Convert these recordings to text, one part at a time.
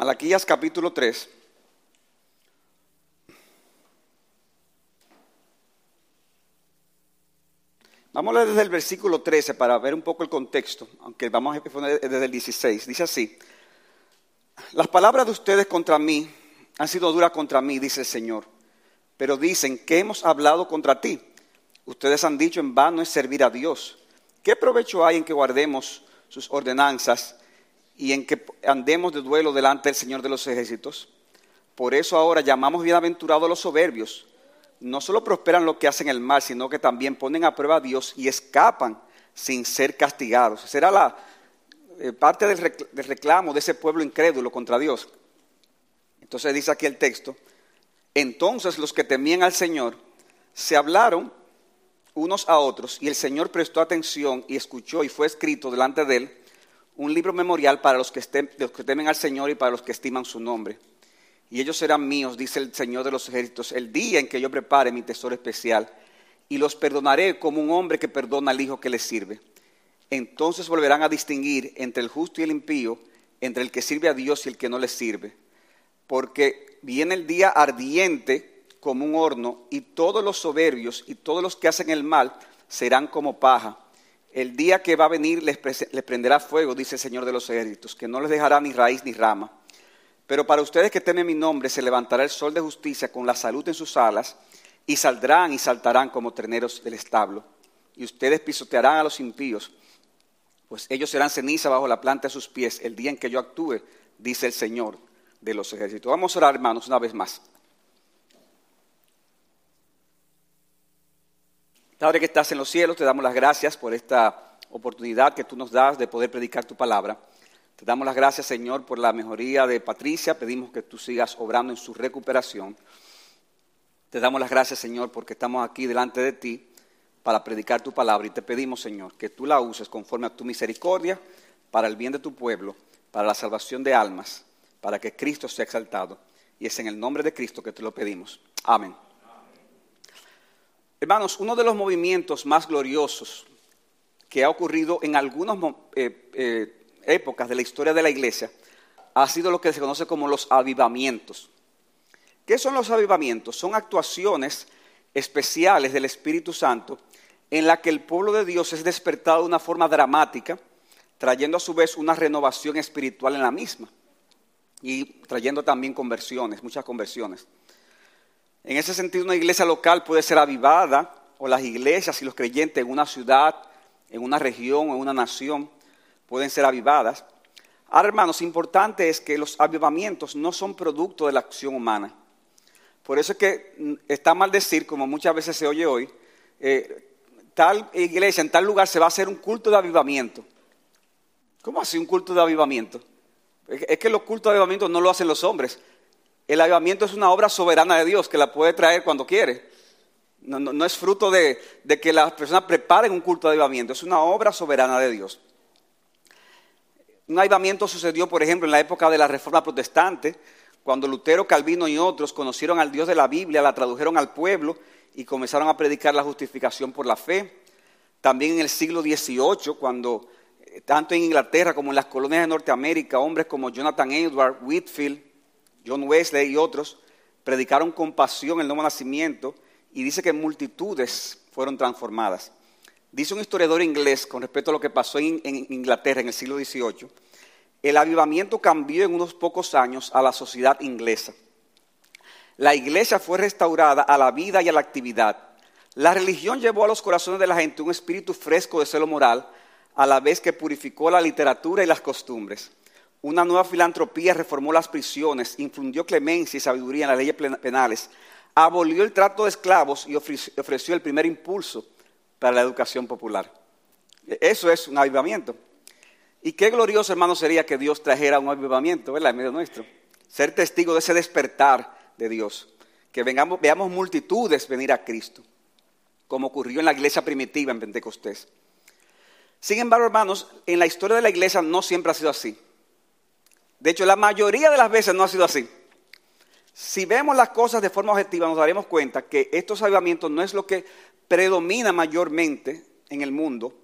Malaquías capítulo 3. Vamos a leer desde el versículo 13 para ver un poco el contexto, aunque vamos a poner desde el 16. Dice así, las palabras de ustedes contra mí han sido duras contra mí, dice el Señor, pero dicen que hemos hablado contra ti. Ustedes han dicho en vano es servir a Dios. ¿Qué provecho hay en que guardemos sus ordenanzas y en que andemos de duelo delante del Señor de los ejércitos? Por eso ahora llamamos bienaventurados a los soberbios no solo prosperan lo que hacen el mal, sino que también ponen a prueba a Dios y escapan sin ser castigados. Esa era la eh, parte del, reclamo de ese pueblo incrédulo contra Dios. Entonces dice aquí el texto, entonces los que temían al Señor se hablaron unos a otros y el Señor prestó atención y escuchó y fue escrito delante de él un libro memorial para los que, los que temen al Señor y para los que estiman su nombre y ellos serán míos, dice el Señor de los ejércitos, el día en que yo prepare mi tesoro especial, y los perdonaré como un hombre que perdona al hijo que le sirve. Entonces volverán a distinguir entre el justo y el impío, entre el que sirve a Dios y el que no le sirve. Porque viene el día ardiente como un horno, y todos los soberbios y todos los que hacen el mal serán como paja. El día que va a venir les, prenderá fuego, dice el Señor de los ejércitos, que no les dejará ni raíz ni rama. Pero para ustedes que temen mi nombre, se levantará el sol de justicia con la salud en sus alas, y saldrán y saltarán como terneros del establo. Y ustedes pisotearán a los impíos, pues ellos serán ceniza bajo la planta de sus pies el día en que yo actúe, dice el Señor de los ejércitos. Vamos a orar, hermanos, una vez más. Padre que estás en los cielos, te damos las gracias por esta oportunidad que tú nos das de poder predicar tu palabra. Te damos las gracias, Señor, por la mejoría de Patricia. Pedimos que tú sigas obrando en su recuperación. Te damos las gracias, Señor, porque estamos aquí delante de ti para predicar tu palabra. Y te pedimos, Señor, que tú la uses conforme a tu misericordia para el bien de tu pueblo, para la salvación de almas, para que Cristo sea exaltado. Y es en el nombre de Cristo que te lo pedimos. Amén. Hermanos, uno de los movimientos más gloriosos que ha ocurrido en algunos eh, eh, épocas de la historia de la iglesia ha sido lo que se conoce como los avivamientos. ¿Qué son los avivamientos? Son actuaciones especiales del Espíritu Santo en la que el pueblo de Dios es despertado de una forma dramática, trayendo a su vez una renovación espiritual en la misma y trayendo también conversiones, muchas conversiones. En ese sentido, una iglesia local puede ser avivada, o las iglesias y los creyentes en una ciudad, en una región o en una nación, pueden ser avivadas. Ahora, hermanos, importante es que los avivamientos no son producto de la acción humana. Por eso es que mm, está mal decir, como muchas veces se oye hoy, eh, tal iglesia, en tal lugar se va a hacer un culto de avivamiento. ¿Cómo así un culto de avivamiento? Es que los cultos de avivamiento no lo hacen los hombres. El avivamiento es una obra soberana de Dios que la puede traer cuando quiere. No, es fruto de, de, que las personas preparen un culto de avivamiento, es una obra soberana de Dios. Un avivamiento sucedió, por ejemplo, en la época de la Reforma Protestante, cuando Lutero, Calvino y otros conocieron al Dios de la Biblia, la tradujeron al pueblo y comenzaron a predicar la justificación por la fe. También en el siglo XVIII, cuando eh, tanto en Inglaterra como en las colonias de Norteamérica, hombres como Jonathan Edward, Whitfield, John Wesley y otros predicaron con pasión el nuevo nacimiento y dice que multitudes fueron transformadas. Dice un historiador inglés con respecto a lo que pasó en, Inglaterra en el siglo XVIII, el avivamiento cambió en unos pocos años a la sociedad inglesa. La iglesia fue restaurada a la vida y a la actividad. La religión llevó a los corazones de la gente un espíritu fresco de celo moral, a la vez que purificó la literatura y las costumbres. Una nueva filantropía reformó las prisiones, infundió clemencia y sabiduría en las leyes penales, abolió el trato de esclavos y ofreció el primer impulso para la educación popular. Eso es un avivamiento. Y qué glorioso, hermano, sería que Dios trajera un avivamiento, ¿verdad? En medio nuestro. Ser testigo de ese despertar de Dios. Que vengamos, veamos multitudes venir a Cristo, como ocurrió en la iglesia primitiva en Pentecostés. Sin embargo, hermanos, en la historia de la iglesia no siempre ha sido así. De hecho, la mayoría de las veces no ha sido así. Si vemos las cosas de forma objetiva, nos daremos cuenta que estos avivamientos no es lo que predomina mayormente en el mundo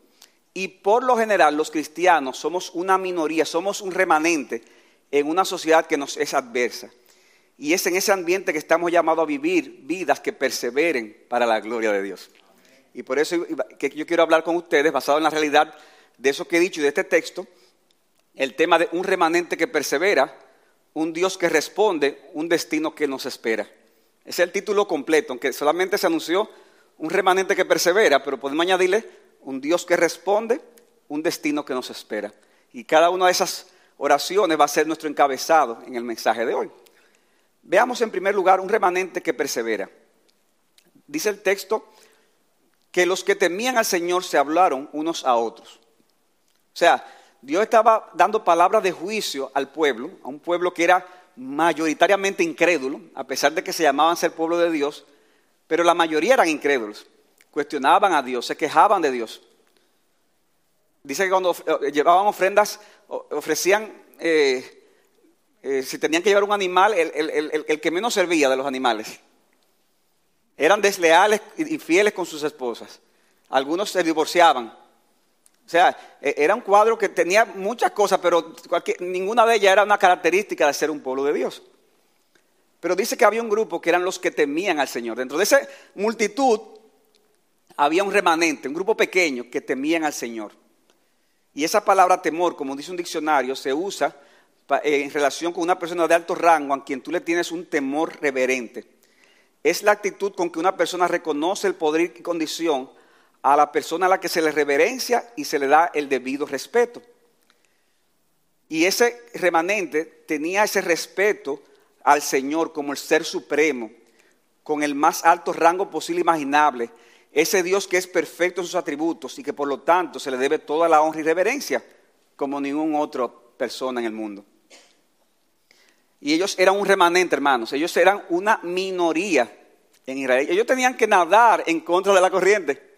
y por lo general los cristianos somos una minoría, somos un remanente en una sociedad que nos es adversa. Y es en ese ambiente que estamos llamados a vivir vidas que perseveren para la gloria de Dios. Y por eso que yo quiero hablar con ustedes, basado en la realidad de eso que he dicho y de este texto, el tema de un remanente que persevera, un Dios que responde, un destino que nos espera. Es el título completo, aunque solamente se anunció un remanente que persevera, pero podemos añadirle un Dios que responde, un destino que nos espera. Y cada una de esas oraciones va a ser nuestro encabezado en el mensaje de hoy. Veamos en primer lugar un remanente que persevera. Dice el texto que los que temían al Señor se hablaron unos a otros. O sea, Dios estaba dando palabras de juicio al pueblo, a un pueblo que era mayoritariamente incrédulo, a pesar de que se llamaban ser pueblo de Dios, pero la mayoría eran incrédulos, cuestionaban a Dios, se quejaban de Dios. Dice que cuando eh, llevaban ofrendas, ofrecían, eh, eh, si tenían que llevar un animal, el, que menos servía de los animales. Eran desleales infieles con sus esposas. Algunos se divorciaban. O sea, e, era un cuadro que tenía muchas cosas, pero ninguna de ellas era una característica de ser un pueblo de Dios. Pero dice que había un grupo que eran los que temían al Señor. Dentro de esa multitud había un remanente, un grupo pequeño que temían al Señor. Y esa palabra temor, como dice un diccionario, se usa eh, en relación con una persona de alto rango a quien tú le tienes un temor reverente. Es la actitud con que una persona reconoce el poder y condición a la persona a la que se le reverencia y se le da el debido respeto. Y ese remanente tenía ese respeto al Señor como el ser supremo, con el más alto rango posible imaginable, ese Dios que es perfecto en sus atributos y que por lo tanto se le debe toda la honra y reverencia como ningún otra persona en el mundo. Y ellos eran un remanente, hermanos, ellos eran una minoría en Israel. Ellos tenían que nadar en contra de la corriente.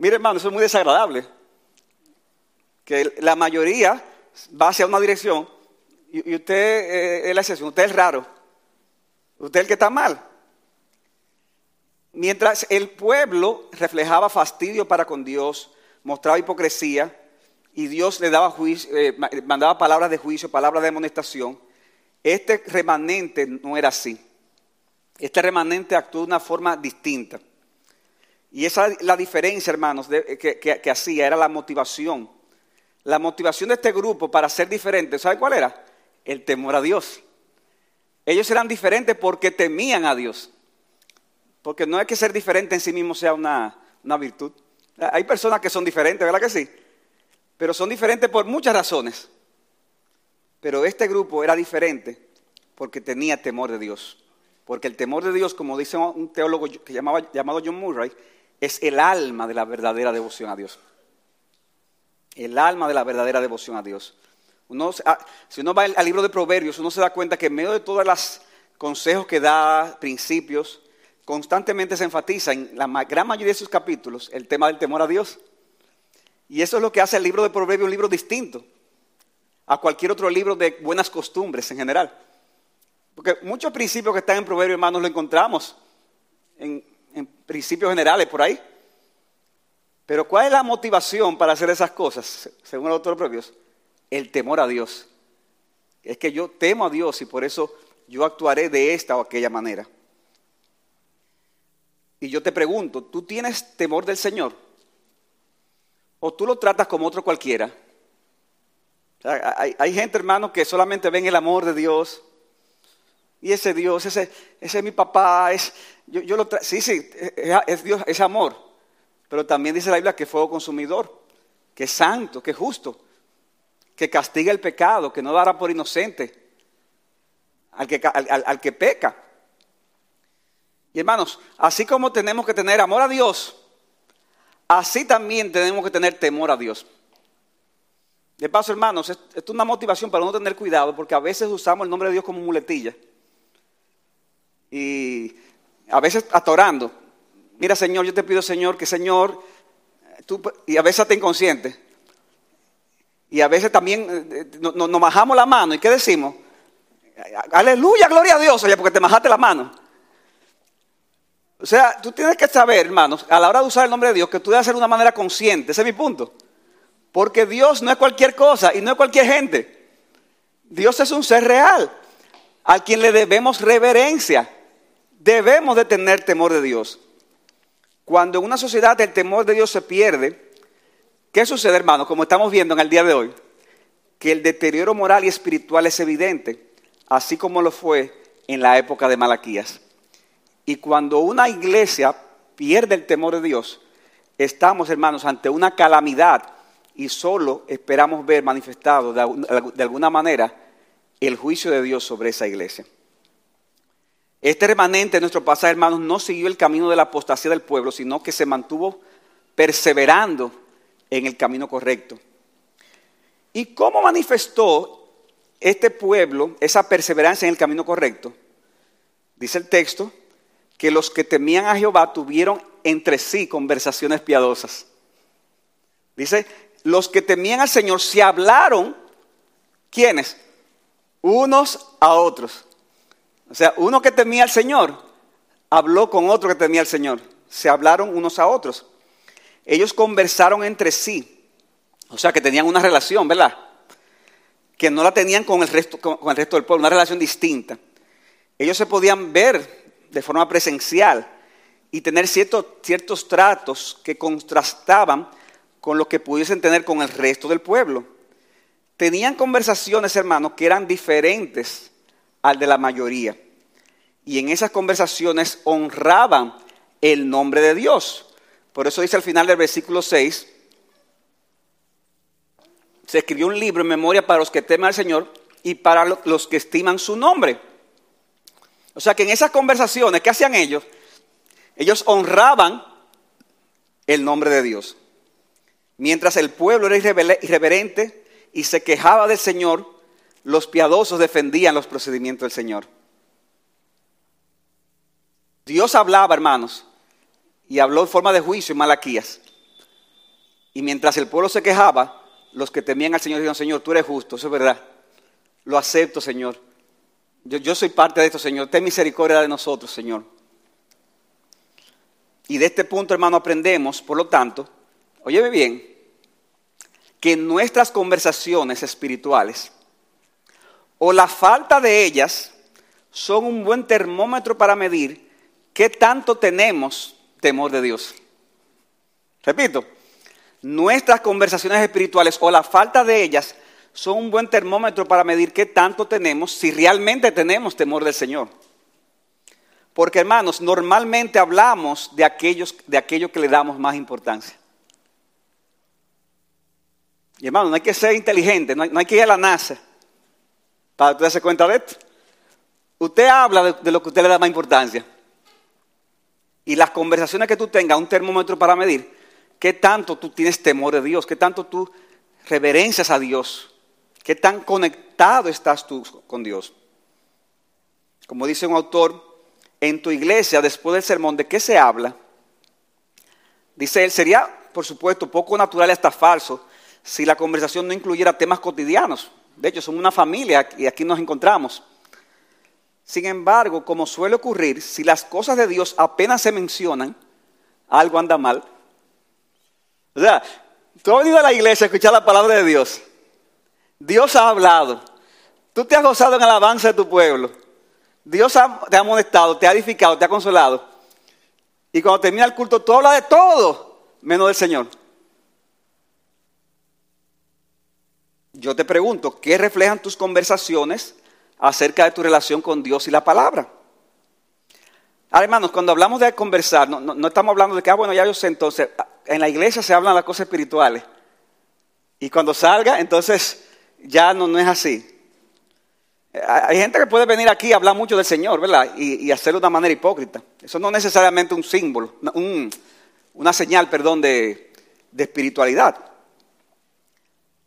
Mire, hermano, eso es muy desagradable. Que la mayoría va hacia una dirección y, usted eh, es la excepción, usted es raro. Usted es el que está mal. Mientras el pueblo reflejaba fastidio para con Dios, mostraba hipocresía y Dios le daba juicio, eh, mandaba palabras de juicio, palabras de amonestación, este remanente no era así. Este remanente actuó de una forma distinta. Y esa es la diferencia, hermanos, que, que, hacía, era la motivación. La motivación de este grupo para ser diferente, ¿sabe cuál era? El temor a Dios. Ellos eran diferentes porque temían a Dios. Porque no es que ser diferente en sí mismo sea una, virtud. Hay personas que son diferentes, ¿verdad que sí? Pero son diferentes por muchas razones. Pero este grupo era diferente porque tenía temor de Dios. Porque el temor de Dios, como dice un teólogo que llamaba, llamado John Murray, es el alma de la verdadera devoción a Dios. El alma de la verdadera devoción a Dios. Ah, si uno va al libro de Proverbios, uno se da cuenta que en medio de todos los consejos que da, principios, constantemente se enfatiza en la gran mayoría de sus capítulos el tema del temor a Dios. Y eso es lo que hace el libro de Proverbios un libro distinto a cualquier otro libro de buenas costumbres en general. Porque muchos principios que están en Proverbios, hermanos, lo encontramos en, en principios generales por ahí. Pero ¿cuál es la motivación para hacer esas cosas, según el de Proverbios? El temor a Dios. Es que yo temo a Dios y por eso yo actuaré de esta o aquella manera. Y yo te pregunto, ¿tú tienes temor del Señor? ¿O tú lo tratas como otro cualquiera? hay, gente, hermano, que solamente ven el amor de Dios. Y ese Dios, ese, ese es mi papá, es, yo, yo lo sí, sí, es, Dios, es amor. Pero también dice la Biblia que es fuego consumidor, que es santo, que es justo, que castiga el pecado, que no dará por inocente al que, al que peca. Y hermanos, así como tenemos que tener amor a Dios, así también tenemos que tener temor a Dios. De paso, hermanos, esto es una motivación para no tener cuidado, porque a veces usamos el nombre de Dios como muletilla. Y a veces atorando. Mira, Señor, yo te pido, Señor, que Señor, tú, y a veces te inconsciente. Y a veces también eh, eh, nos, majamos la mano. ¿Y qué decimos? Aleluya, gloria a Dios, oye, porque te majaste la mano. O sea, tú tienes que saber, hermanos, a la hora de usar el nombre de Dios, que tú debes hacer de una manera consciente. Ese es mi punto. Porque Dios no es cualquier cosa y no es cualquier gente. Dios es un ser real, al quien le debemos reverencia. Debemos de tener temor de Dios. Cuando en una sociedad el temor de Dios se pierde, ¿qué sucede, hermano? Como estamos viendo en el día de hoy, que el deterioro moral y espiritual es evidente, así como lo fue en la época de Malaquías. Y cuando una iglesia pierde el temor de Dios, estamos, hermanos, ante una calamidad y solo esperamos ver manifestado de, alguna manera el juicio de Dios sobre esa iglesia. Este remanente de nuestro pasaje, hermanos, no siguió el camino de la apostasía del pueblo, sino que se mantuvo perseverando en el camino correcto. ¿Y cómo manifestó este pueblo esa perseverancia en el camino correcto? Dice el texto que los que temían a Jehová tuvieron entre sí conversaciones piadosas. Dice, los que temían al Señor se hablaron, ¿quiénes? Unos a otros. O sea, uno que temía al Señor habló con otro que temía al Señor. Se hablaron unos a otros. Ellos conversaron entre sí. O sea, que tenían una relación, ¿verdad? Que no la tenían con el resto, con el resto del pueblo, una relación distinta. Ellos se podían ver de forma presencial y tener ciertos, ciertos tratos que contrastaban con lo que pudiesen tener con el resto del pueblo. Tenían conversaciones, hermanos, que eran diferentes al de la mayoría. Y en esas conversaciones honraban el nombre de Dios. Por eso dice al final del versículo 6, se escribió un libro en memoria para los que temen al Señor y para los que estiman su nombre. O sea que en esas conversaciones, ¿qué hacían ellos? Ellos honraban el nombre de Dios. Mientras el pueblo era irreverente y se quejaba del Señor, los piadosos defendían los procedimientos del Señor. Dios hablaba, hermanos, y habló en forma de juicio en Malaquías. Y mientras el pueblo se quejaba, los que temían al Señor dijeron, Señor, tú eres justo, eso es verdad. Lo acepto, Señor. Yo, yo soy parte de esto, Señor. Ten misericordia de nosotros, Señor. Y de este punto, hermano, aprendemos, por lo tanto, óyeme bien, que nuestras conversaciones espirituales o la falta de ellas son un buen termómetro para medir qué tanto tenemos temor de Dios. Repito, nuestras conversaciones espirituales o la falta de ellas son un buen termómetro para medir qué tanto tenemos si realmente tenemos temor del Señor. Porque hermanos, normalmente hablamos de, aquellos, de aquello que le damos más importancia. Y hermano, no hay que ser inteligente, no hay, que ir a la NASA para que darse cuenta de esto. Usted habla de, de, lo que usted le da más importancia. Y las conversaciones que tú tengas, un termómetro para medir, qué tanto tú tienes temor de Dios, qué tanto tú reverencias a Dios, qué tan conectado estás tú con Dios. Como dice un autor, en tu iglesia, después del sermón, ¿de qué se habla? Dice él, sería, por supuesto, poco natural y hasta falso si la conversación no incluyera temas cotidianos. De hecho, somos una familia y aquí nos encontramos. Sin embargo, como suele ocurrir, si las cosas de Dios apenas se mencionan, algo anda mal. O sea, tú has venido a la iglesia a escuchar la palabra de Dios. Dios ha hablado. Tú te has gozado en alabanza de tu pueblo. Dios te ha amonestado, te ha edificado, te ha consolado. Y cuando termina el culto, tú hablas de todo, menos del Señor. Yo te pregunto, ¿qué reflejan tus conversaciones acerca de tu relación con Dios y la palabra? Ahora, hermanos, cuando hablamos de conversar, no, estamos hablando de que, ah, bueno, ya yo sé, entonces, en la iglesia se hablan las cosas espirituales. Y cuando salga, entonces, ya no, es así. Hay gente que puede venir aquí a hablar mucho del Señor, ¿verdad? Y, hacerlo de una manera hipócrita. Eso no es necesariamente un símbolo, una señal, perdón, de espiritualidad.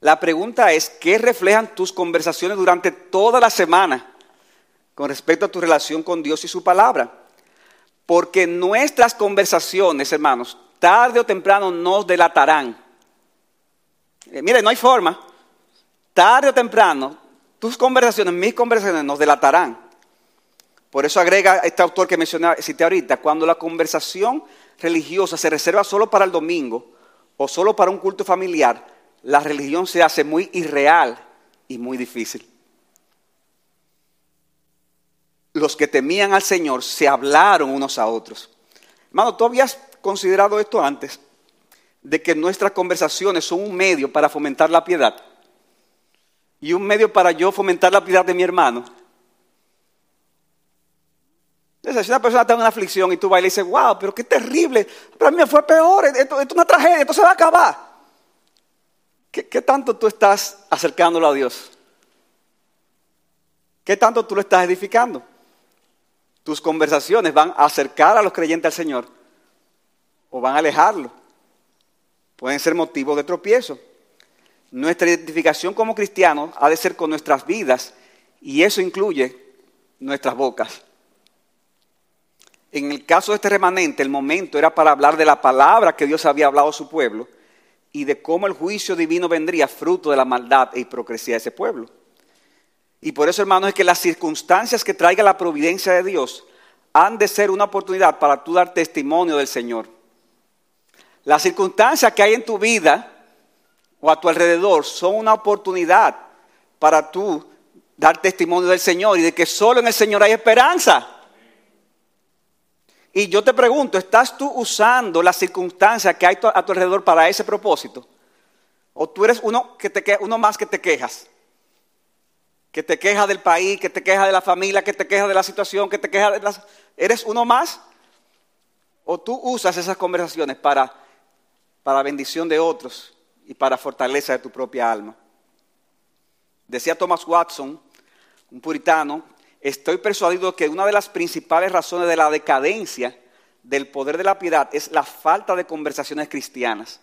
La pregunta es, ¿qué reflejan tus conversaciones durante toda la semana con respecto a tu relación con Dios y su palabra? Porque nuestras conversaciones, hermanos, tarde o temprano nos delatarán. Eh, mire, no hay forma. Tarde o temprano, tus conversaciones, mis conversaciones nos delatarán. Por eso agrega este autor que mencioné, cité ahorita, cuando la conversación religiosa se reserva solo para el domingo o solo para un culto familiar, la religión se hace muy irreal y muy difícil. los que temían al Señor se hablaron unos a otros. Hermano, ¿tú habías considerado esto antes? De que nuestras conversaciones son un medio para fomentar la piedad y un medio para yo fomentar la piedad de mi hermano. Si una persona está en una aflicción y tú vas y le dices, wow, pero qué terrible, pero a mí fue peor, esto, es una tragedia, esto se va a acabar. ¿Qué, ¿Qué tanto tú estás acercándolo a Dios? ¿Qué tanto tú lo estás edificando? Tus conversaciones van a acercar a los creyentes al Señor o van a alejarlo. Pueden ser motivos de tropiezo. Nuestra identificación como cristianos ha de ser con nuestras vidas y eso incluye nuestras bocas. En el caso de este remanente, el momento era para hablar de la palabra que Dios había hablado a su pueblo y de cómo el juicio divino vendría fruto de la maldad e hipocresía de ese pueblo. Y por eso, hermanos, es que las circunstancias que traiga la providencia de Dios han de ser una oportunidad para tú dar testimonio del Señor. Las circunstancias que hay en tu vida o a tu alrededor son una oportunidad para tú dar testimonio del Señor y de que solo en el Señor hay esperanza. Y yo te pregunto, ¿estás tú usando las circunstancias que hay a tu alrededor para ese propósito? ¿O tú eres uno, que te, uno más que te quejas? que te queja del país, que te queja de la familia, que te queja de la situación, que te queja de las... ¿Eres uno más? ¿O tú usas esas conversaciones para, para bendición de otros y para fortaleza de tu propia alma? Decía Thomas Watson, un puritano, estoy persuadido que una de las principales razones de la decadencia del poder de la piedad es la falta de conversaciones cristianas.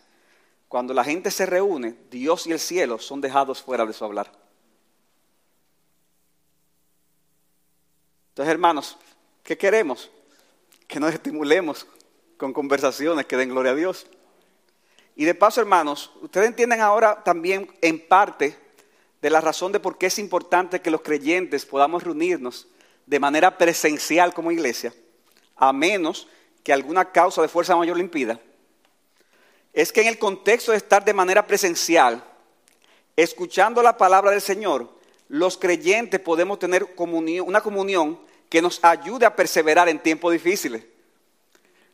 Cuando la gente se reúne, Dios y el cielo son dejados fuera de su hablar. Entonces, hermanos, ¿qué queremos? Que nos estimulemos con conversaciones que den gloria a Dios. Y de paso, hermanos, ustedes entienden ahora también en parte de la razón de por qué es importante que los creyentes podamos reunirnos de manera presencial como iglesia, a menos que alguna causa de fuerza mayor lo impida. Es que en el contexto de estar de manera presencial, escuchando la palabra del Señor, los creyentes podemos tener una comunión que nos ayude a perseverar en tiempos difíciles.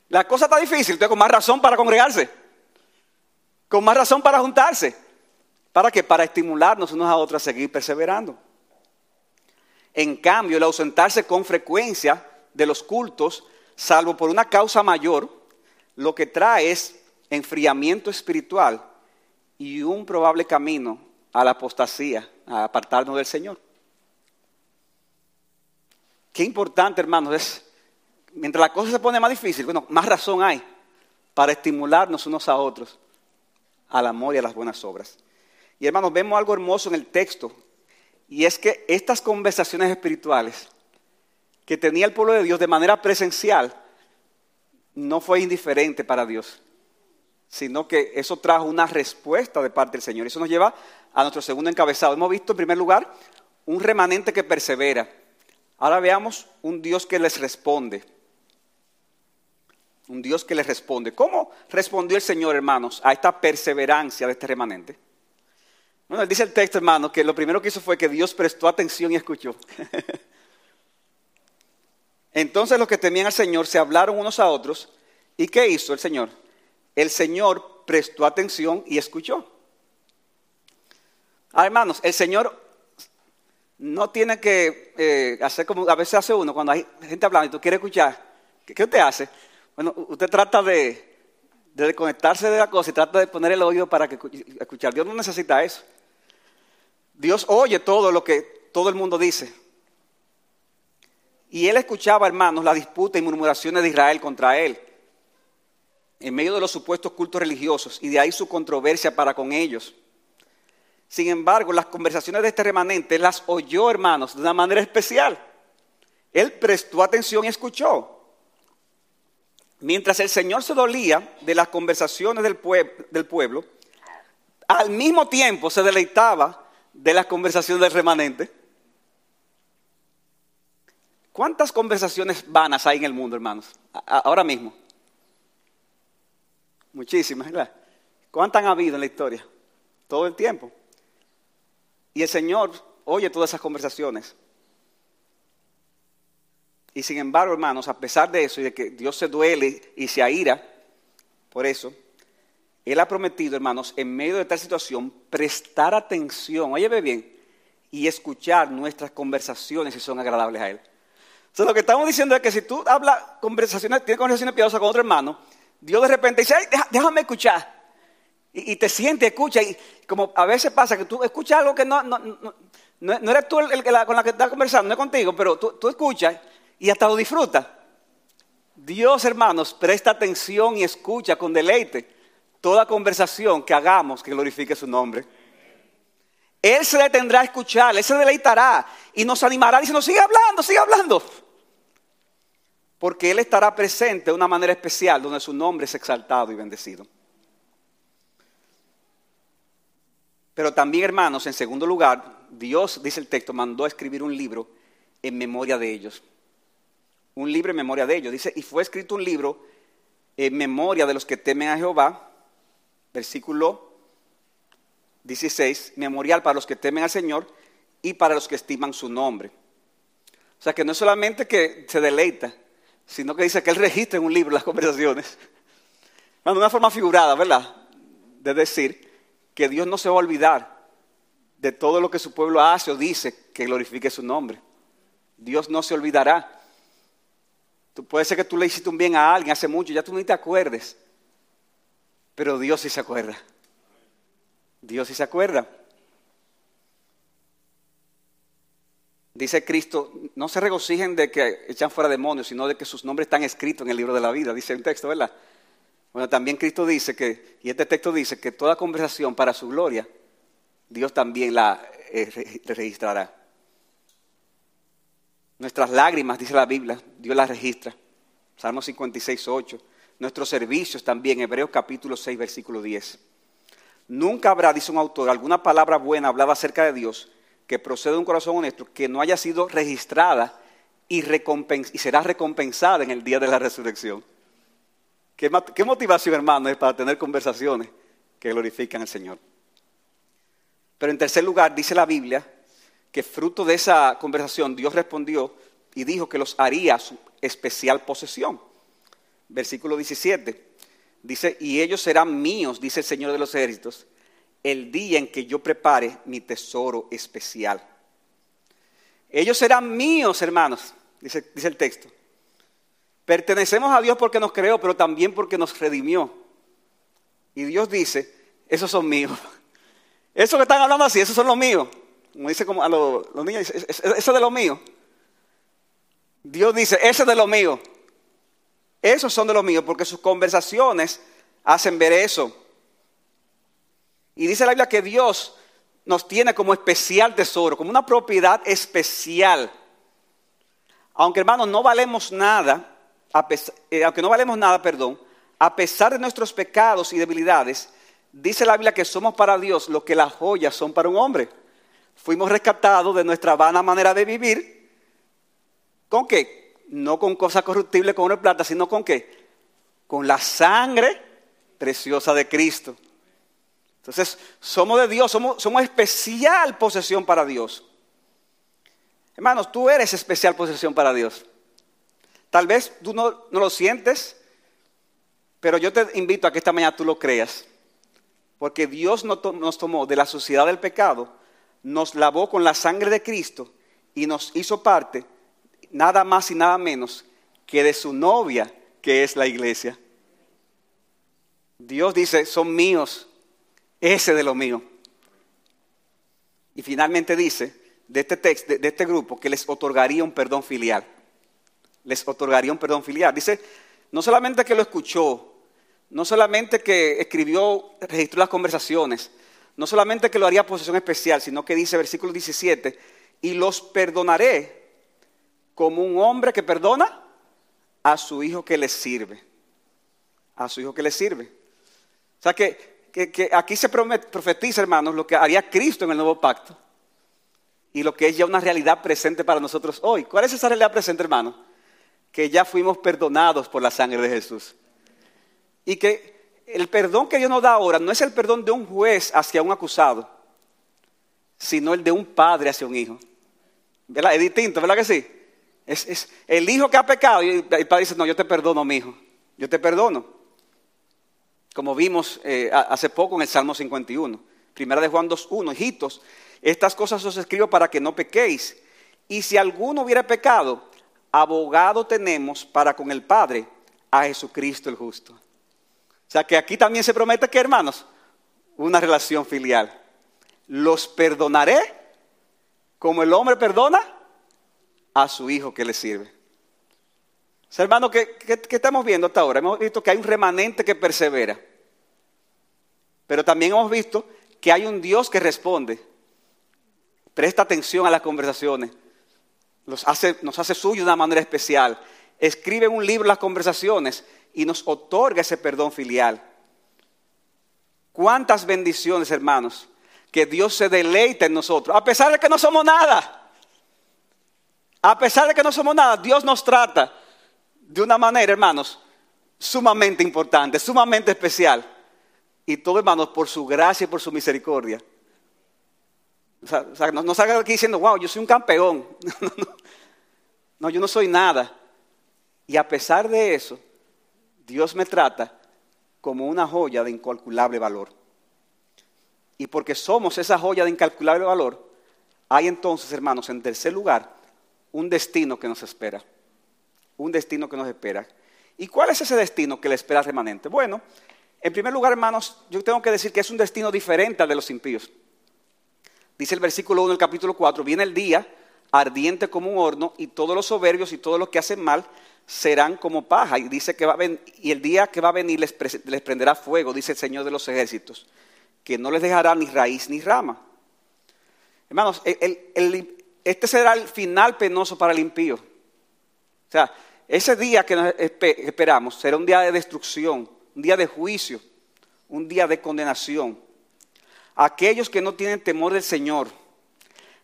La cosa está difícil, entonces con más razón para congregarse, con más razón para juntarse. ¿Para qué? Para estimularnos unos a otros a seguir perseverando. En cambio, el ausentarse con frecuencia de los cultos, salvo por una causa mayor, lo que trae es enfriamiento espiritual y un probable camino a la apostasía, a apartarnos del Señor. Qué importante, hermanos, es, mientras la cosa se pone más difícil, bueno, más razón hay para estimularnos unos a otros al amor y a las buenas obras. Y hermanos, vemos algo hermoso en el texto, y es que estas conversaciones espirituales que tenía el pueblo de Dios de manera presencial, no fue indiferente para Dios, sino que eso trajo una respuesta de parte del Señor. Eso nos lleva a nuestro segundo encabezado. Hemos visto en primer lugar un remanente que persevera. Ahora veamos un Dios que les responde. Un Dios que les responde. ¿Cómo respondió el Señor, hermanos, a esta perseverancia de este remanente? Bueno, dice el texto, hermano, que lo primero que hizo fue que Dios prestó atención y escuchó. Entonces los que temían al Señor se hablaron unos a otros. ¿Y qué hizo el Señor? El Señor prestó atención y escuchó. Ah, hermanos, el Señor no tiene que eh, hacer como a veces hace uno cuando hay gente hablando y tú quieres escuchar. ¿Qué, usted hace? Bueno, usted trata de, de, desconectarse de la cosa y trata de poner el oído para que, escuchar. Dios no necesita eso. Dios oye todo lo que todo el mundo dice. Y él escuchaba, hermanos, la disputa y murmuraciones de Israel contra él, en medio de los supuestos cultos religiosos, y de ahí su controversia para con ellos. Sin embargo, las conversaciones de este remanente las oyó, hermanos, de una manera especial. Él prestó atención y escuchó. Mientras el Señor se dolía de las conversaciones del, pueblo, al mismo tiempo se deleitaba de las conversaciones del remanente. ¿Cuántas conversaciones vanas hay en el mundo, hermanos? ahora mismo. Muchísimas, ¿verdad? ¿Cuántas han habido en la historia? Todo el tiempo. Y el Señor oye todas esas conversaciones. Y sin embargo, hermanos, a pesar de eso y de que Dios se duele y se aira por eso, Él ha prometido, hermanos, en medio de tal situación, prestar atención, oye bien, y escuchar nuestras conversaciones si son agradables a Él. Entonces, lo que estamos diciendo es que si tú hablas conversaciones, tienes conversaciones piadosas con otro hermano, Dios de repente dice, Ay, déjame escuchar. Y, te siente, escucha. Y como a veces pasa que tú escuchas algo que no, no, no, no eres tú el, con la que estás conversando, no es contigo, pero tú, tú escuchas y hasta lo disfrutas. Dios, hermanos, presta atención y escucha con deleite toda conversación que hagamos que glorifique su nombre. Él se detendrá a escuchar, Él se deleitará y nos animará diciendo, sigue hablando, sigue hablando. Porque Él estará presente de una manera especial donde su nombre es exaltado y bendecido. Pero también, hermanos, en segundo lugar, Dios, dice el texto, mandó a escribir un libro en memoria de ellos. Un libro en memoria de ellos. Dice, y fue escrito un libro en memoria de los que temen a Jehová, versículo 16, memorial para los que temen al Señor y para los que estiman su nombre. O sea que no es solamente que se deleita, sino que dice que Él registra en un libro las conversaciones. De una forma figurada, ¿verdad? De decir que Dios no se va a olvidar de todo lo que su pueblo hace o dice que glorifique su nombre. Dios no se olvidará. Tú, puede ser que tú le hiciste un bien a alguien hace mucho, ya tú ni te acuerdes. Pero Dios sí se acuerda. Dios sí se acuerda. Dice Cristo, no se regocijen de que echan fuera demonios, sino de que sus nombres están escritos en el libro de la vida, dice el texto, ¿verdad? Bueno, también Cristo dice que, y este texto dice que toda conversación para su gloria, Dios también la eh, registrará. Nuestras lágrimas, dice la Biblia, Dios las registra. Salmo 56, 8. Nuestros servicios también, Hebreos capítulo 6, versículo 10. Nunca habrá, dice un autor, alguna palabra buena hablada acerca de Dios que procede de un corazón honesto que no haya sido registrada y, y será recompensada en el día de la resurrección. ¿Qué, motivación, hermano, es para tener conversaciones que glorifican al Señor? Pero en tercer lugar, dice la Biblia que fruto de esa conversación Dios respondió y dijo que los haría su especial posesión. Versículo 17. Dice, y ellos serán míos, dice el Señor de los ejércitos, el día en que yo prepare mi tesoro especial. Ellos serán míos, hermanos, dice, dice el texto. Pertenecemos a Dios porque nos creó, pero también porque nos redimió. Y Dios dice, esos son míos. Eso que están hablando así, esos son los míos. Como dice como a los, niños, eso es de los míos. Dios dice, ese es de los míos. Esos son de los míos porque sus conversaciones hacen ver eso. Y dice la Biblia que Dios nos tiene como especial tesoro, como una propiedad especial. Aunque hermanos no valemos nada, eh, aunque no valemos nada, perdón, a pesar de nuestros pecados y debilidades, dice la Biblia que somos para Dios lo que las joyas son para un hombre. Fuimos rescatados de nuestra vana manera de vivir. ¿Con qué? No con cosas corruptibles como el plata, sino con qué? Con la sangre preciosa de Cristo. Entonces, somos de Dios, somos, somos especial posesión para Dios. Hermanos, tú eres especial posesión para Dios. Tal vez tú no, lo sientes, pero yo te invito a que esta mañana tú lo creas. Porque Dios nos tomó de la suciedad del pecado, nos lavó con la sangre de Cristo y nos hizo parte, nada más y nada menos, que de su novia, que es la iglesia. Dios dice, son míos, ese de lo mío. Y finalmente dice, de este texto, de este grupo, que les otorgaría un perdón filial les otorgaría un perdón filial. Dice, no solamente que lo escuchó, no solamente que escribió, registró las conversaciones, no solamente que lo haría posesión especial, sino que dice, versículo 17, y los perdonaré como un hombre que perdona a su hijo que le sirve. A su hijo que le sirve. O sea que, que aquí se profetiza, hermanos, lo que haría Cristo en el nuevo pacto y lo que es ya una realidad presente para nosotros hoy. ¿Cuál es esa realidad presente, hermanos? que ya fuimos perdonados por la sangre de Jesús. Y que el perdón que Dios nos da ahora no es el perdón de un juez hacia un acusado, sino el de un padre hacia un hijo. ¿Verdad? Es distinto, ¿verdad que sí? Es, el hijo que ha pecado y el padre dice, no, yo te perdono, mi hijo, yo te perdono. Como vimos eh, hace poco en el Salmo 51, primera de Juan 2.1, hijitos, estas cosas os escribo para que no pequéis. Y si alguno hubiera pecado, abogado tenemos para con el Padre a Jesucristo el justo. O sea que aquí también se promete que, hermanos, una relación filial. Los perdonaré como el hombre perdona a su hijo que le sirve. Hermano, ¿qué, estamos viendo hasta ahora? Hemos visto que hay un remanente que persevera. Pero también hemos visto que hay un Dios que responde. Presta atención a las conversaciones. hace, nos hace suyo de una manera especial. Escribe en un libro las conversaciones y nos otorga ese perdón filial. ¿Cuántas bendiciones, hermanos? Que Dios se deleita en nosotros, a pesar de que no somos nada. A pesar de que no somos nada, Dios nos trata de una manera, hermanos, sumamente importante, sumamente especial. Y todo, hermanos, por su gracia y por su misericordia. O sea, no, salga aquí diciendo, wow, yo soy un campeón. no, yo no soy nada. Y a pesar de eso, Dios me trata como una joya de incalculable valor. Y porque somos esa joya de incalculable valor, hay entonces, hermanos, en tercer lugar, un destino que nos espera. Un destino que nos espera. ¿Y cuál es ese destino que le espera al remanente? Bueno, en primer lugar, hermanos, yo tengo que decir que es un destino diferente al de los impíos. Dice el versículo 1 del capítulo 4, viene el día ardiente como un horno y todos los soberbios y todos los que hacen mal serán como paja. Y dice que va a y el día que va a venir les, prenderá fuego, dice el Señor de los ejércitos, que no les dejará ni raíz ni rama. Hermanos, este será el final penoso para el impío. O sea, ese día que esperamos será un día de destrucción, un día de juicio, un día de condenación. Aquellos que no tienen temor del Señor,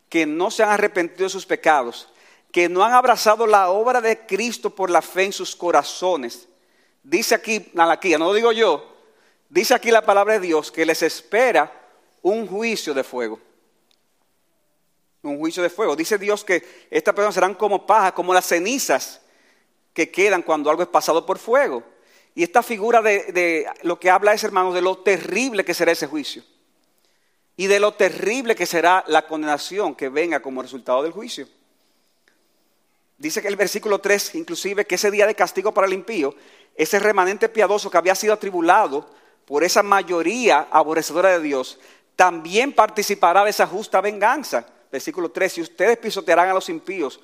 que no se han arrepentido de sus pecados, que no han abrazado la obra de Cristo por la fe en sus corazones. Dice aquí, Malaquía, no lo digo yo, dice aquí la palabra de Dios que les espera un juicio de fuego. Un juicio de fuego. Dice Dios que estas personas serán como paja, como las cenizas que quedan cuando algo es pasado por fuego. Y esta figura de, lo que habla es, hermanos, de lo terrible que será ese juicio. Y de lo terrible que será la condenación que venga como resultado del juicio. Dice que el versículo 3, inclusive, que ese día de castigo para el impío, ese remanente piadoso que había sido atribulado por esa mayoría aborrecedora de Dios, también participará de esa justa venganza. Versículo 3, si ustedes pisotearán a los impíos,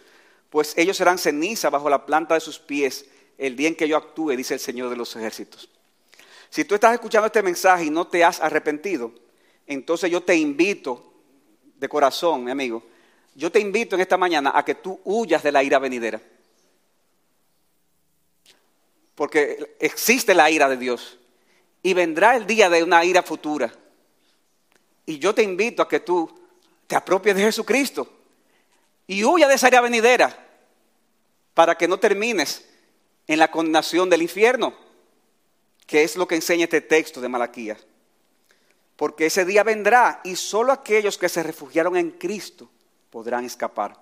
pues ellos serán ceniza bajo la planta de sus pies el día en que yo actúe, dice el Señor de los ejércitos. Si tú estás escuchando este mensaje y no te has arrepentido, entonces yo te invito de corazón, mi amigo, yo te invito en esta mañana a que tú huyas de la ira venidera. Porque existe la ira de Dios. Y vendrá el día de una ira futura. Y yo te invito a que tú te apropies de Jesucristo. Y huya de esa ira venidera. Para que no termines en la condenación del infierno. Que es lo que enseña este texto de Malaquías. Porque ese día vendrá y solo aquellos que se refugiaron en Cristo podrán escapar.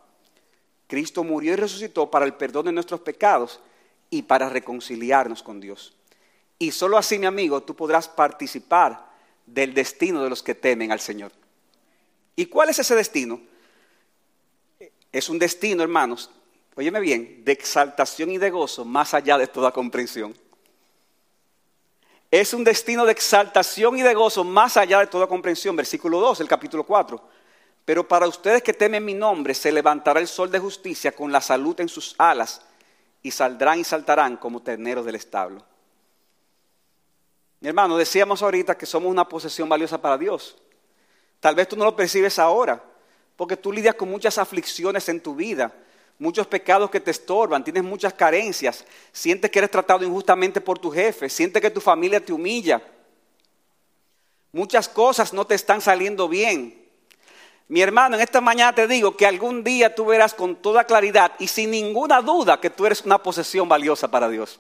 Cristo murió y resucitó para el perdón de nuestros pecados y para reconciliarnos con Dios. Y solo así, mi amigo, tú podrás participar del destino de los que temen al Señor. ¿Y cuál es ese destino? Es un destino, hermanos, óyeme bien, de exaltación y de gozo más allá de toda comprensión. Es un destino de exaltación y de gozo más allá de toda comprensión. Versículo 2, el capítulo 4. Pero para ustedes que temen mi nombre, se levantará el sol de justicia con la salud en sus alas y saldrán y saltarán como terneros del establo. Mi hermano, decíamos ahorita que somos una posesión valiosa para Dios. Tal vez tú no lo percibes ahora, porque tú lidias con muchas aflicciones en tu vida, muchos pecados que te estorban, tienes muchas carencias, sientes que eres tratado injustamente por tu jefe, sientes que tu familia te humilla. Muchas cosas no te están saliendo bien. Mi hermano, en esta mañana te digo que algún día tú verás con toda claridad y sin ninguna duda que tú eres una posesión valiosa para Dios.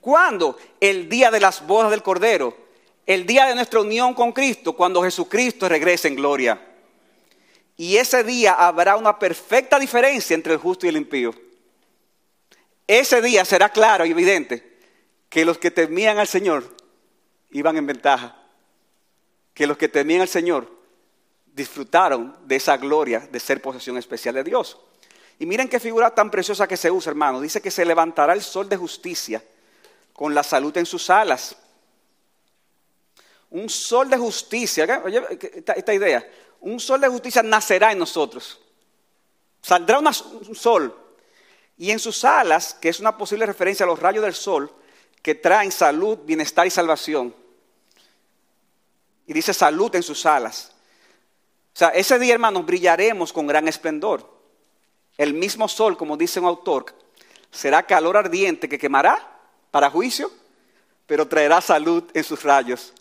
¿Cuándo? El día de las bodas del Cordero, el día de nuestra unión con Cristo, cuando Jesucristo regrese en gloria. Y ese día habrá una perfecta diferencia entre el justo y el impío. ese día será claro y evidente que los que temían al Señor iban en ventaja, que los que temían al Señor disfrutaron de esa gloria de ser posesión especial de Dios. Y miren qué figura tan preciosa que se usa, hermano. Dice que se levantará el sol de justicia con la salud en sus alas. Un sol de justicia, esta, idea, un sol de justicia nacerá en nosotros. Saldrá un sol. Y en sus alas, que es una posible referencia a los rayos del sol, que traen salud, bienestar y salvación. Y dice salud en sus alas. O sea, ese día, hermanos, brillaremos con gran esplendor. El mismo sol, como dice un autor, será calor ardiente que quemará para juicio, pero traerá salud en sus rayos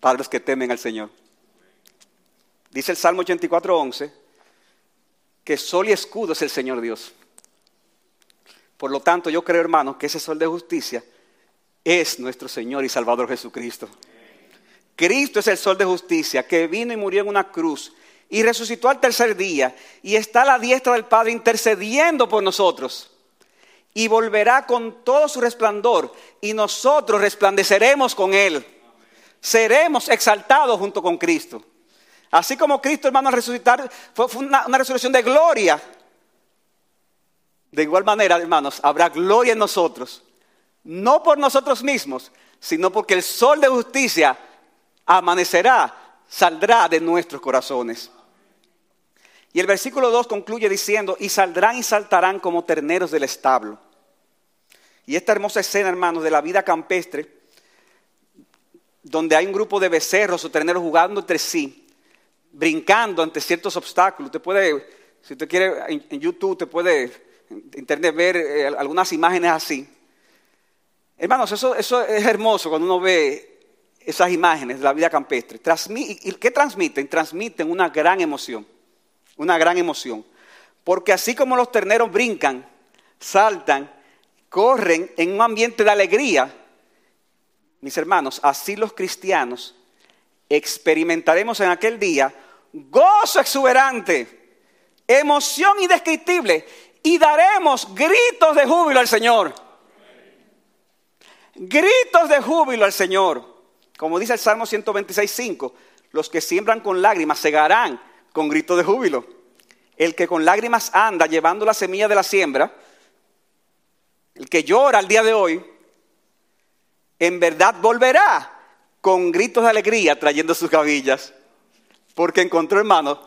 para los que temen al Señor. Dice el Salmo 84.11 que sol y escudo es el Señor Dios. Por lo tanto, yo creo, hermanos, que ese sol de justicia es nuestro Señor y Salvador Jesucristo. Cristo es el sol de justicia que vino y murió en una cruz y resucitó al tercer día y está a la diestra del Padre intercediendo por nosotros. Y volverá con todo su resplandor y nosotros resplandeceremos con Él. Seremos exaltados junto con Cristo. Así como Cristo, hermano, resucitar fue, una, una resurrección de gloria. De igual manera, hermanos, habrá gloria en nosotros. No por nosotros mismos, sino porque el sol de justicia amanecerá, saldrá de nuestros corazones. Y el versículo 2 concluye diciendo, y saldrán y saltarán como terneros del establo. Y esta hermosa escena, hermanos, de la vida campestre, donde hay un grupo de becerros o terneros jugando entre sí, brincando ante ciertos obstáculos. Usted puede, si usted quiere, en, YouTube, te puede en internet ver eh, algunas imágenes así. Hermanos, eso, eso es hermoso cuando uno ve esas imágenes de la vida campestre. ¿Y qué transmiten? Transmiten una gran emoción, una gran emoción. Porque así como los terneros brincan, saltan, corren en un ambiente de alegría, mis hermanos, así los cristianos experimentaremos en aquel día gozo exuberante, emoción indescriptible y daremos gritos de júbilo al Señor. Gritos de júbilo al Señor. Como dice el Salmo 126.5, los que siembran con lágrimas segarán con grito de júbilo. El que con lágrimas anda llevando la semilla de la siembra, el que llora al día de hoy, en verdad volverá con gritos de alegría trayendo sus gavillas, porque encontró, hermano,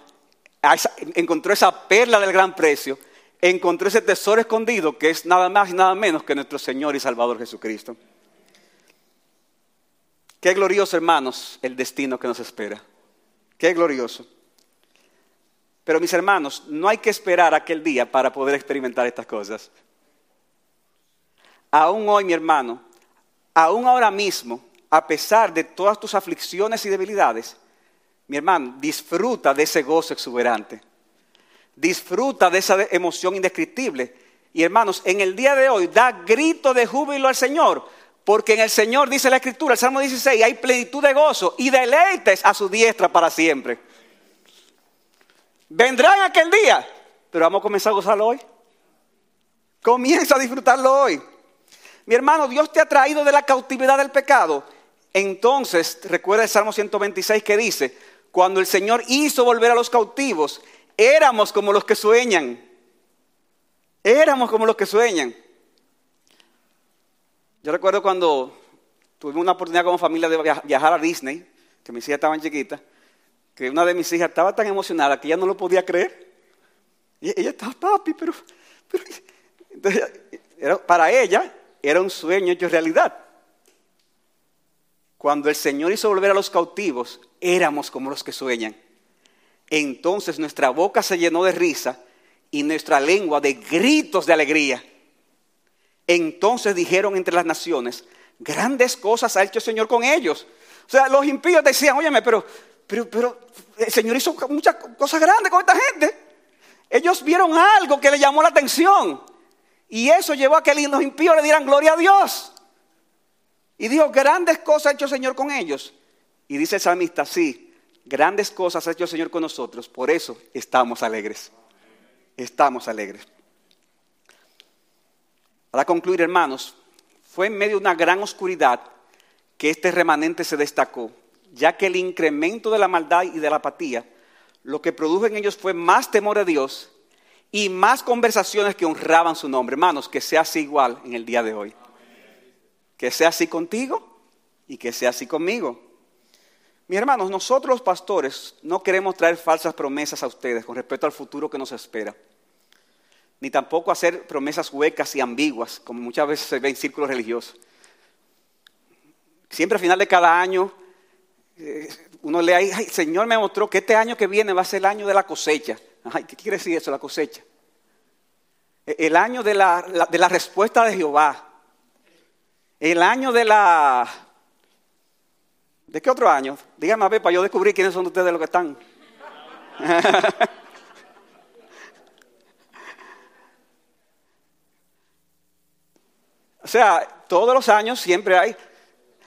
encontró esa perla del gran precio, encontró ese tesoro escondido que es nada más y nada menos que nuestro Señor y Salvador Jesucristo. Qué glorioso, hermanos, el destino que nos espera. Qué glorioso. Pero mis hermanos, no hay que esperar aquel día para poder experimentar estas cosas. Aún hoy, mi hermano, aún ahora mismo, a pesar de todas tus aflicciones y debilidades, mi hermano, disfruta de ese gozo exuberante. Disfruta de esa emoción indescriptible. Y hermanos, en el día de hoy, da grito de júbilo al Señor porque en el Señor, dice la Escritura, el Salmo 16, hay plenitud de gozo y deleites a su diestra para siempre. Vendrá aquel día, pero vamos a comenzar a gozarlo hoy. Comienza a disfrutarlo hoy. Mi hermano, Dios te ha traído de la cautividad del pecado. Entonces, recuerda el Salmo 126 que dice, cuando el Señor hizo volver a los cautivos, éramos como los que sueñan. Éramos como los que sueñan. Yo recuerdo cuando tuvimos una oportunidad como familia de viajar a Disney, que mis hijas estaban chiquitas, que una de mis hijas estaba tan emocionada que ella no lo podía creer. Y ella estaba, papi, pero... para ella era un sueño hecho realidad. Cuando el Señor hizo volver a los cautivos, éramos como los que sueñan. Entonces nuestra boca se llenó de risa y nuestra lengua de gritos de alegría. Entonces dijeron entre las naciones, grandes cosas ha hecho el Señor con ellos. O sea, los impíos decían, óyeme, pero, pero, pero el Señor hizo muchas cosas grandes con esta gente. Ellos vieron algo que le llamó la atención. Y eso llevó a que los impíos le dieran gloria a Dios. Y dijo, grandes cosas ha hecho el Señor con ellos. Y dice el salmista, sí, grandes cosas ha hecho el Señor con nosotros. Por eso estamos alegres. Estamos alegres. Para concluir, hermanos, fue en medio de una gran oscuridad que este remanente se destacó, ya que el incremento de la maldad y de la apatía, lo que produjo en ellos fue más temor a Dios y más conversaciones que honraban su nombre. Hermanos, que sea así igual en el día de hoy. Que sea así contigo y que sea así conmigo. Mis hermanos, nosotros los pastores no queremos traer falsas promesas a ustedes con respecto al futuro que nos espera. Ni tampoco hacer promesas huecas y ambiguas, como muchas veces se ve en círculos religiosos. Siempre al final de cada año, eh, uno lee ahí, Señor me mostró que este año que viene va a ser el año de la cosecha. Ay, ¿qué quiere decir eso, la cosecha? E, el año de la, de la respuesta de Jehová. El año de la... ¿De qué otro año? Dígame a ver para yo descubrir quiénes son ustedes los que están. o sea, todos los años siempre hay.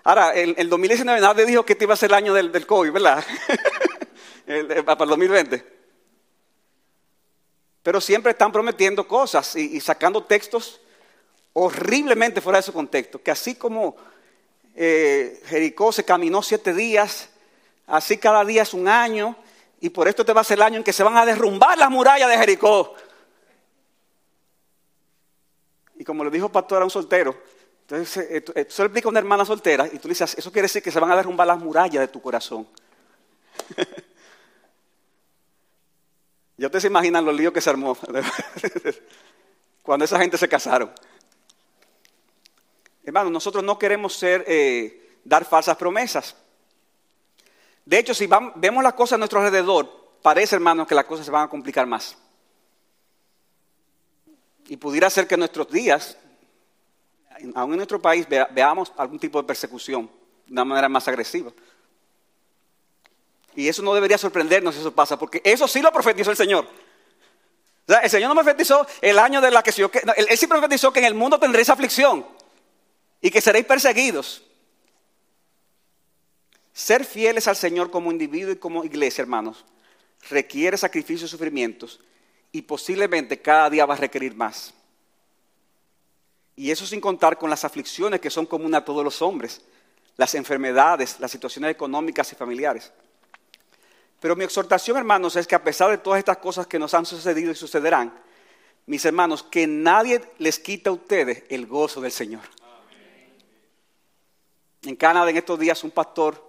Ahora, el, el 2019 nadie dijo que este iba a ser el año del, del COVID, ¿verdad? para el 2020. Pero siempre están prometiendo cosas y, sacando textos horriblemente fuera de su contexto. Que así como eh, Jericó se caminó siete días, así cada día es un año, y por esto te va a ser el año en que se van a derrumbar las murallas de Jericó. Y como le dijo pastor a un soltero, entonces eh, eso eh, le explica a una hermana soltera, y tú le dices, eso quiere decir que se van a derrumbar las murallas de tu corazón. Ya ustedes se imaginan los líos que se armó cuando esa gente se casaron. Hermanos, nosotros no queremos ser, eh, dar falsas promesas. De hecho, si vemos las cosas a nuestro alrededor, parece, hermanos, que las cosas se van a complicar más. Y pudiera ser que en nuestros días, aún en nuestro país, veamos algún tipo de persecución de una manera más agresiva. Y eso no debería sorprendernos si eso pasa, porque eso sí lo profetizó el Señor. O sea, el Señor no profetizó el año de la que yo... Él, él sí profetizó que en el mundo tendréis aflicción y que seréis perseguidos. Ser fieles al Señor como individuo y como iglesia, hermanos, requiere sacrificios y sufrimientos y posiblemente cada día va a requerir más. Y eso sin contar con las aflicciones que son comunes a todos los hombres, las enfermedades, las situaciones económicas y familiares. Pero mi exhortación, hermanos, es que a pesar de todas estas cosas que nos han sucedido y sucederán, mis hermanos, que nadie les quita a ustedes el gozo del Señor. En Canadá, en estos días, un pastor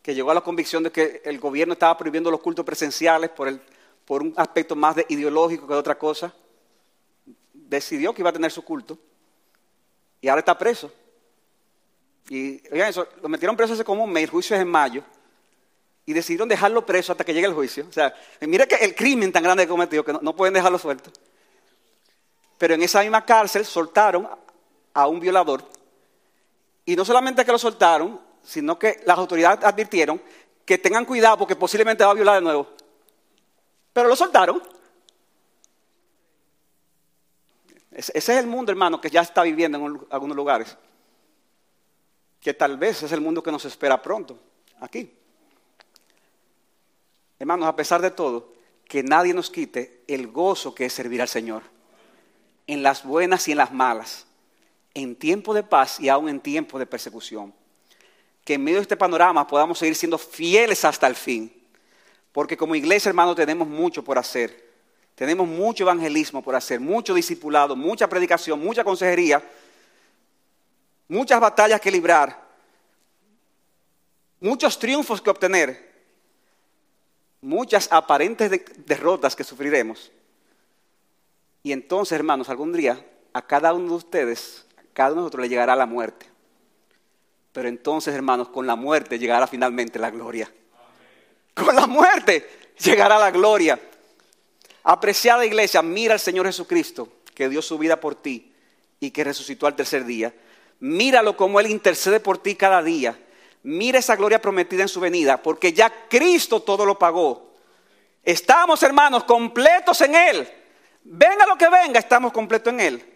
que llegó a la convicción de que el gobierno estaba prohibiendo los cultos presenciales por, el, por un aspecto más ideológico que de otra cosa, decidió que iba a tener su culto y ahora está preso. Y oigan eso, lo metieron preso hace como un mes, el juicio es en mayo y decidieron dejarlo preso hasta que llegue el juicio. O sea, mire que el crimen tan grande que cometió que no, pueden dejarlo suelto. Pero en esa misma cárcel soltaron a un violador. Y no solamente que lo soltaron, sino que las autoridades advirtieron que tengan cuidado porque posiblemente va a violar de nuevo. Pero lo soltaron. Ese es el mundo, hermano, que ya está viviendo en algunos lugares. Que tal vez es el mundo que nos espera pronto, aquí. Hermanos, a pesar de todo, que nadie nos quite el gozo que es servir al Señor. En las buenas y en las malas. En tiempo de paz y aún en tiempo de persecución. Que en medio de este panorama podamos seguir siendo fieles hasta el fin. Porque como iglesia, hermanos, tenemos mucho por hacer. Tenemos mucho evangelismo por hacer, mucho discipulado, mucha predicación, mucha consejería, muchas batallas que librar, muchos triunfos que obtener muchas aparentes derrotas que sufriremos. Y entonces, hermanos, algún día a cada uno de ustedes, a cada uno de nosotros le llegará la muerte. Pero entonces, hermanos, con la muerte llegará finalmente la gloria. Con la muerte llegará la gloria. Apreciada iglesia, mira al Señor Jesucristo, que dio su vida por ti y que resucitó al tercer día. Míralo como Él intercede por ti cada día Mira esa gloria prometida en su venida, porque ya Cristo todo lo pagó. Estamos, hermanos, completos en Él. Venga lo que venga, estamos completos en Él.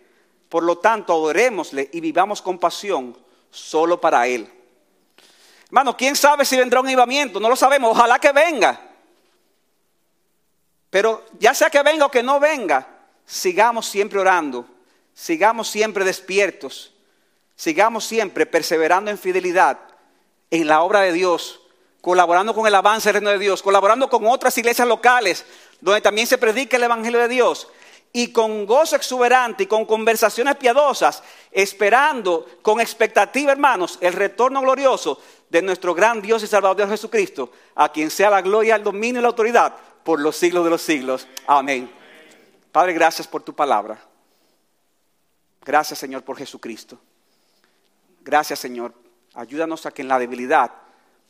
Por lo tanto, adorémosle y vivamos con pasión solo para Él. Hermano, ¿quién sabe si vendrá un avivamiento? No lo sabemos, ojalá que venga. Pero ya sea que venga o que no venga, sigamos siempre orando, sigamos siempre despiertos, sigamos siempre perseverando en fidelidad en la obra de Dios, colaborando con el avance del reino de Dios, colaborando con otras iglesias locales donde también se predica el Evangelio de Dios y con gozo exuberante y con conversaciones piadosas, esperando con expectativa, hermanos, el retorno glorioso de nuestro gran Dios y Salvador Jesucristo, a quien sea la gloria, el dominio y la autoridad por los siglos de los siglos. Amén. Padre, gracias por tu palabra. Gracias, Señor, por Jesucristo. Gracias, Señor. Ayúdanos a que en la debilidad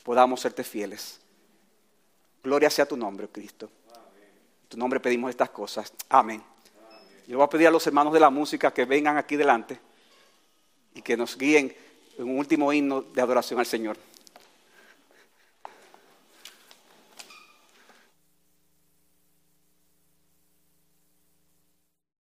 podamos serte fieles. Gloria sea tu nombre, Cristo. En tu nombre pedimos estas cosas. Amén. Yo voy a pedir a los hermanos de la música que vengan aquí delante y que nos guíen en un último himno de adoración al Señor.